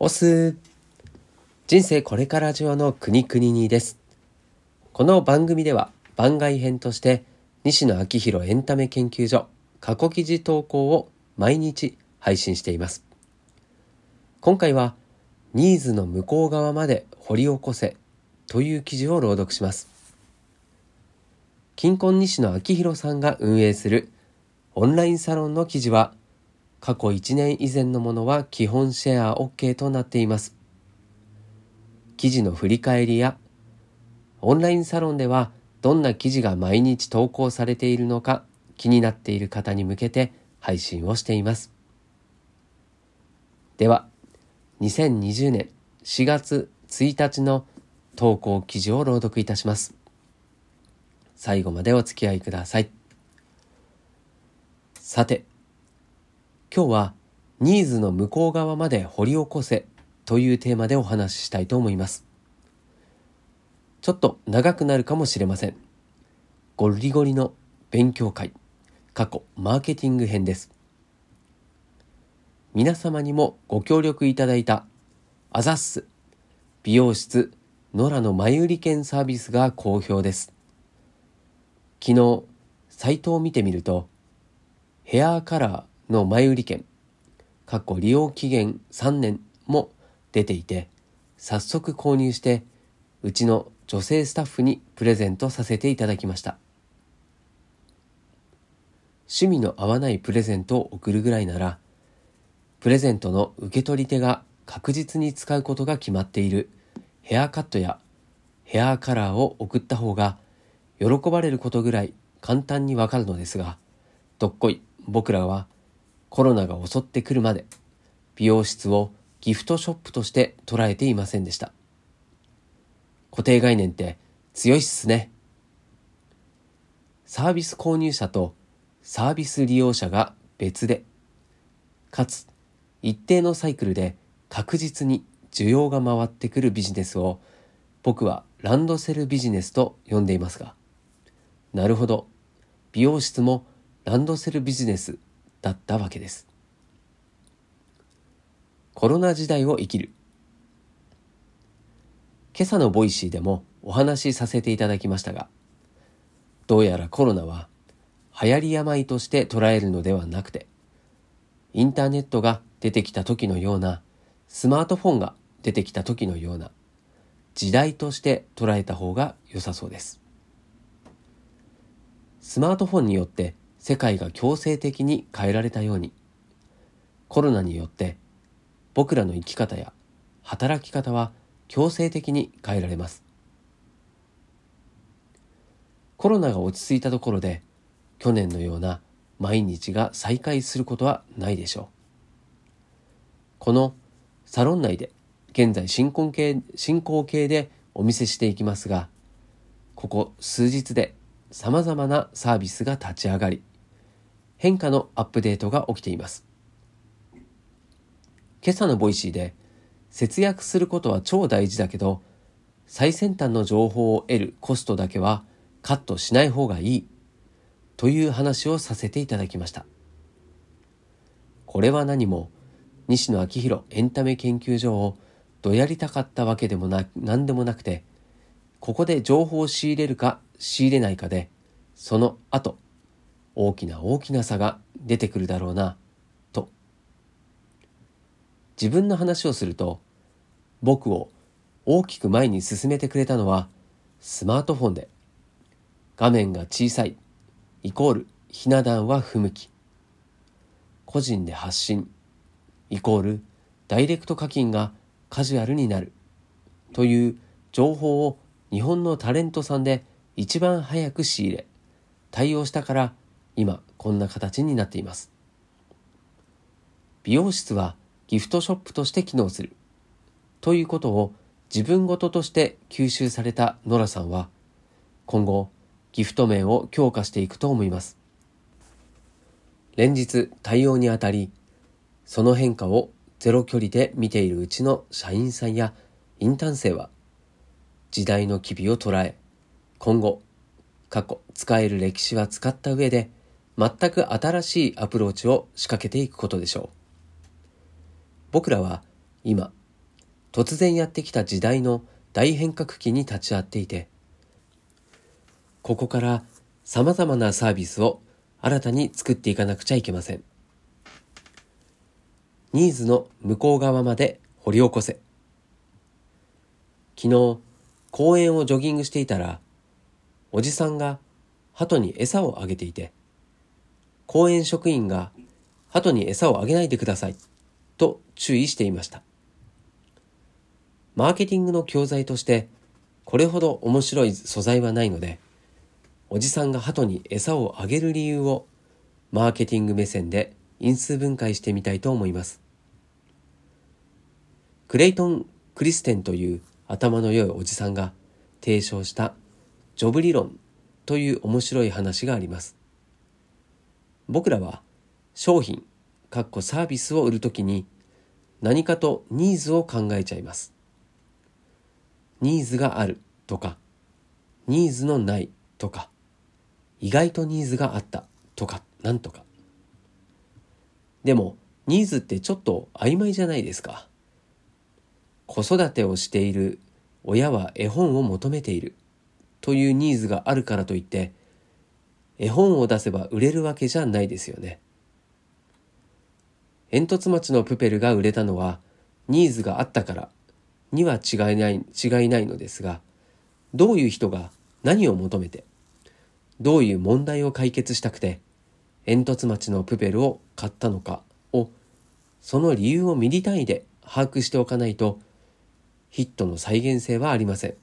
おす。人生これからジオの国国にです。この番組では番外編として西野昭弘エンタメ研究所過去記事投稿を毎日配信しています。今回はニーズの向こう側まで掘り起こせという記事を朗読します。金婚西野昭弘さんが運営するオンラインサロンの記事は過去1年以前のものは基本シェア OK となっています。記事の振り返りやオンラインサロンではどんな記事が毎日投稿されているのか気になっている方に向けて配信をしています。では、2020年4月1日の投稿記事を朗読いたします。最後までお付き合いください。さて、今日はニーズの向こう側まで掘り起こせというテーマでお話ししたいと思います。ちょっと長くなるかもしれません。ゴリゴリの勉強会、過去マーケティング編です。皆様にもご協力いただいたアザッス美容室ノラの前売り券サービスが好評です。昨日、サイトを見てみると、ヘアカラー、の前売り券、過去利用期限3年も出ていて、早速購入して、うちの女性スタッフにプレゼントさせていただきました。趣味の合わないプレゼントを送るぐらいなら、プレゼントの受け取り手が確実に使うことが決まっているヘアカットやヘアカラーを送った方が喜ばれることぐらい簡単にわかるのですが、どっこい僕らはコロナが襲ってくるまで美容室をギフトショップとして捉えていませんでした。固定概念って強いっすね。サービス購入者とサービス利用者が別で、かつ一定のサイクルで確実に需要が回ってくるビジネスを僕はランドセルビジネスと呼んでいますが、なるほど、美容室もランドセルビジネスだったわけです。コロナ時代を生きる。今朝の Voicy でもお話しさせていただきましたが、どうやらコロナは流行り病として捉えるのではなくて、インターネットが出てきた時のような、スマートフォンが出てきた時のような、時代として捉えた方が良さそうです。スマートフォンによって世界が強制的に変えられたようにコロナによって僕らの生き方や働き方は強制的に変えられます。コロナが落ち着いたところで去年のような毎日が再開することはないでしょう。このサロン内で現在進行形進行形でお見せしていきますがここ数日でさまざまなサービスが立ち上がり変化のアップデートが起きています。今朝の Voicy で節約することは超大事だけど最先端の情報を得るコストだけはカットしない方がいいという話をさせていただきました。これは何も西野昭弘エンタメ研究所をどやりたかったわけでもな何でもなくてここで情報を仕入れるか仕入れないかでその後大きな大きな差が出てくるだろうな、と。自分の話をすると、僕を大きく前に進めてくれたのはスマートフォンで、画面が小さい、イコールひな壇は不向き。個人で発信、イコールダイレクト課金がカジュアルになる。という情報を日本のタレントさんで一番早く仕入れ、対応したから今こんな形になっています。美容室はギフトショップとして機能する。ということを自分ごととして吸収されたノラさんは今後ギフト面を強化していくと思います。連日対応にあたりその変化をゼロ距離で見ているうちの社員さんやインターン生は時代の機微を捉え今後過去使える歴史は使った上で全く新しいアプローチを仕掛けていくことでしょう。僕らは今突然やってきた時代の大変革期に立ち会っていて、ここから様々なサービスを新たに作っていかなくちゃいけません。ニーズの向こう側まで掘り起こせ。昨日、公園をジョギングしていたら、おじさんが鳩に餌をあげていて、公園職員が鳩に餌をあげないでくださいと注意していました。マーケティングの教材としてこれほど面白い素材はないので、おじさんが鳩に餌をあげる理由をマーケティング目線で因数分解してみたいと思います。クレイトン・クリステンという頭の良いおじさんが提唱したジョブ理論という面白い話があります。僕らは商品、かっこサービスを売るときに何かとニーズを考えちゃいます。ニーズがあるとか、ニーズのないとか、意外とニーズがあったとか、なんとか。でも、ニーズってちょっと曖昧じゃないですか。子育てをしている親は絵本を求めているというニーズがあるからといって、絵本を出せば売れるわけじゃないですよね。煙突町のプペルが売れたのはニーズがあったからには違いない、違いないのですが、どういう人が何を求めて、どういう問題を解決したくて、煙突町のプペルを買ったのかを、その理由をミリ単位で把握しておかないと、ヒットの再現性はありません。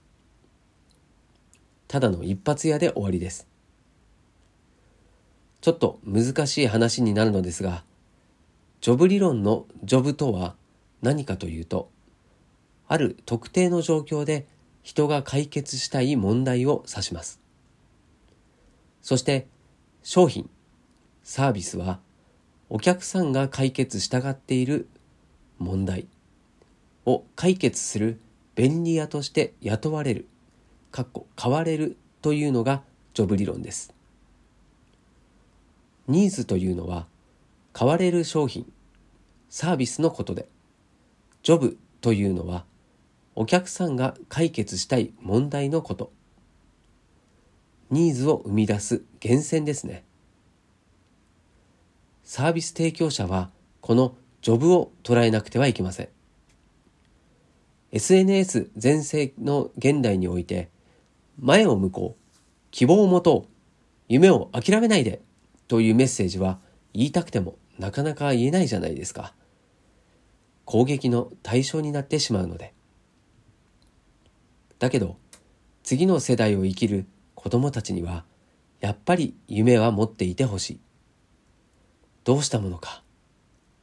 ただの一発屋で終わりです。ちょっと難しい話になるのですが、ジョブ理論のジョブとは何かというと、ある特定の状況で人が解決したい問題を指します。そして商品、サービスはお客さんが解決したがっている問題を解決する便利屋として雇われる、かっこ買われるというのがジョブ理論です。ニーズというのは買われる商品、サービスのことで、ジョブというのはお客さんが解決したい問題のこと。ニーズを生み出す源泉ですね。サービス提供者はこのジョブを捉えなくてはいけません。SNS 全盛の現代において、前を向こう、希望を持とう、夢を諦めないでというメッセージは言いたくてもなかなか言えないじゃないですか。攻撃の対象になってしまうので。だけど、次の世代を生きる子供たちには、やっぱり夢は持っていてほしい。どうしたものか。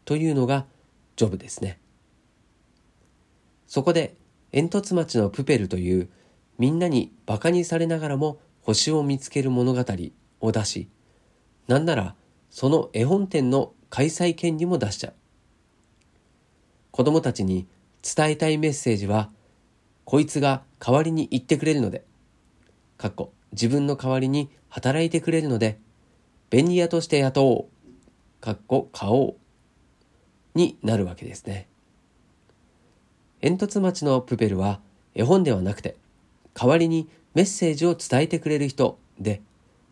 というのがジョブですね。そこで、煙突町のプペルというみんなに馬鹿にされながらも星を見つける物語を出し、なんならその絵本店の開催権利も出しちゃう。子供たちに伝えたいメッセージはこいつが代わりに言ってくれるので、かっこ自分の代わりに働いてくれるので、便利屋として雇おう、かっこ買おう、になるわけですね。煙突町のプペルは絵本ではなくて、代わりにメッセージを伝えてくれる人で、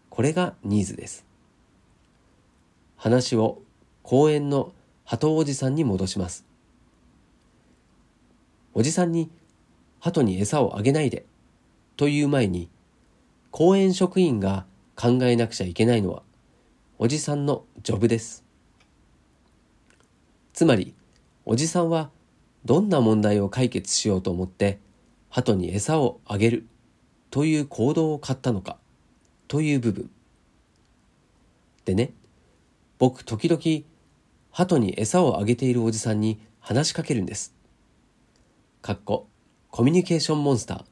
これがニーズです。話を公園の鳩おじさんに戻します。おじさんに鳩に餌をあげないでという前に公園職員が考えなくちゃいけないのはおじさんのジョブです。つまりおじさんはどんな問題を解決しようと思って鳩に餌をあげるという行動を買ったのかという部分。でね、僕時々鳩に餌をあげているおじさんに話しかけるんです。かっこコミュニケーションモンスター。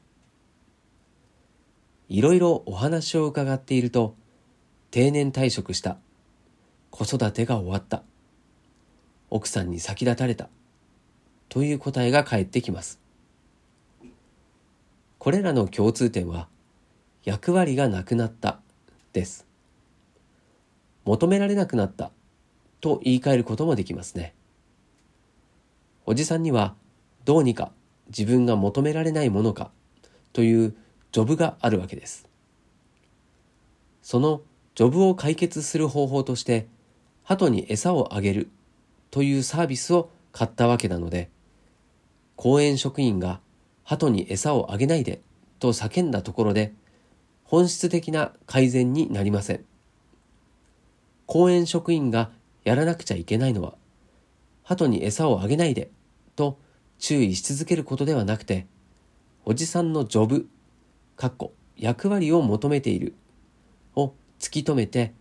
いろいろお話を伺っていると、定年退職した。子育てが終わった。奥さんに先立たれた。という答えが返ってきます。これらの共通点は、役割がなくなったです。求められなくなったと言い換えることもできますね。おじさんにはどうにか自分が求められないものかというジョブがあるわけです。そのジョブを解決する方法として鳩に餌をあげるというサービスを買ったわけなので公園職員が鳩に餌をあげないでと叫んだところで本質的な改善になりません。公園職員がやらなくちゃいけないのは鳩に餌をあげないでと注意し続けることではなくておじさんのジョブ、かっこ役割を求めているを突き止めて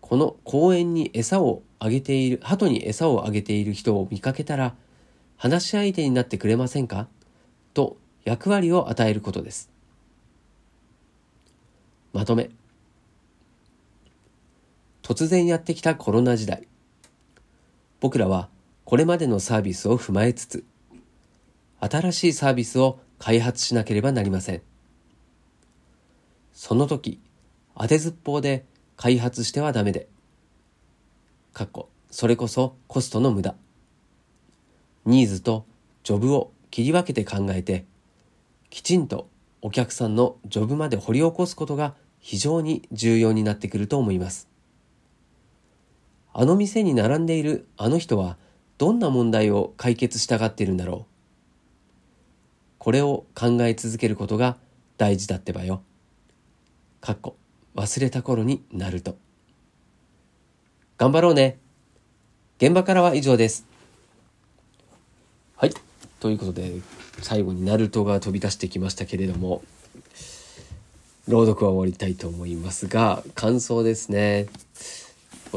この公園に餌をあげている鳩に餌をあげている人を見かけたら話し相手になってくれませんかと役割を与えることです。まとめ。突然やってきたコロナ時代僕らはこれまでのサービスを踏まえつつ新しいサービスを開発しなければなりませんその時当てずっぽうで開発してはダメで、かっこ、それこそコストの無駄。ニーズとジョブを切り分けて考えて、きちんとお客さんのジョブまで掘り起こすことが非常に重要になってくると思います。あの店に並んでいるあの人はどんな問題を解決したがっているんだろう。これを考え続けることが大事だってばよ。かっこ忘れた頃になると。頑張ろうね。現場からは以上です。はい。ということで、最後にナルトが飛び出してきましたけれども、朗読は終わりたいと思いますが、感想ですね。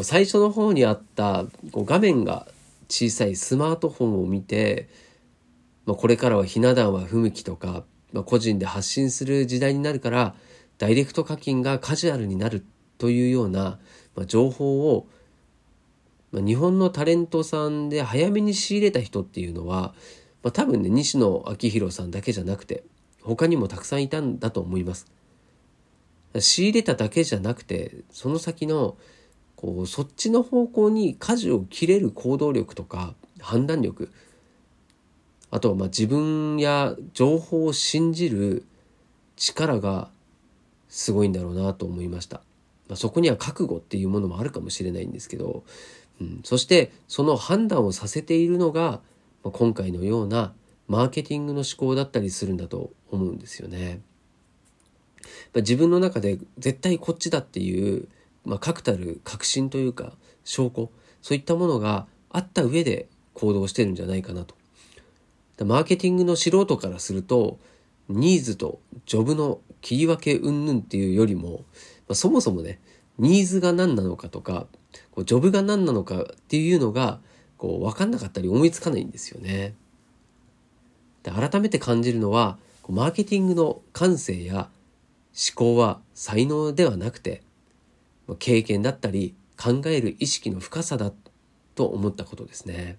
最初の方にあったこう画面が小さいスマートフォンを見て、まあ、これからはひな壇は不向きとか、まあ、個人で発信する時代になるからダイレクト課金がカジュアルになるというような、まあ、情報を、まあ、日本のタレントさんで早めに仕入れた人っていうのは、まあ、多分ね西野昭弘さんだけじゃなくて他にもたくさんいたんだと思います。仕入れただけじゃなくてその先のこうそっちの方向に舵を切れる行動力とか判断力あとはまあ自分や情報を信じる力がすごいんだろうなと思いました。まあ、そこには覚悟っていうものもあるかもしれないんですけど、うん、そしてその判断をさせているのが、ま、今回のようなマーケティングの思考だったりするんだと思うんですよね。ま、自分の中で絶対こっちだっていう、まあ、確たる確信というか証拠そういったものがあった上で行動してるんじゃないかなと。マーケティングの素人からするとニーズとジョブの切り分け云々っていうよりも、まあ、そもそもね、ニーズが何なのかとか、こうジョブが何なのかっていうのが、こう分かんなかったり思いつかないんですよね。で改めて感じるのは、マーケティングの感性や思考は才能ではなくて、経験だったり考える意識の深さだと思ったことですね。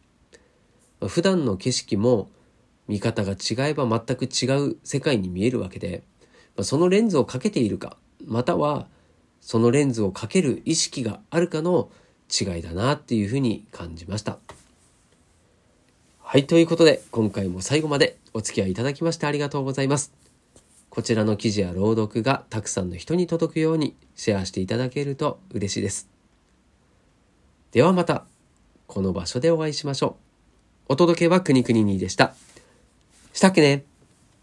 普段の景色も見方が違えば全く違う世界に見えるわけで、そのレンズをかけているか、またはそのレンズをかける意識があるかの違いだなっていうふうに感じました。はい、ということで今回も最後までお付き合いいただきましてありがとうございます。こちらの記事や朗読がたくさんの人に届くようにシェアしていただけると嬉しいです。ではまたこの場所でお会いしましょう。お届けはくにくににでした。したっけね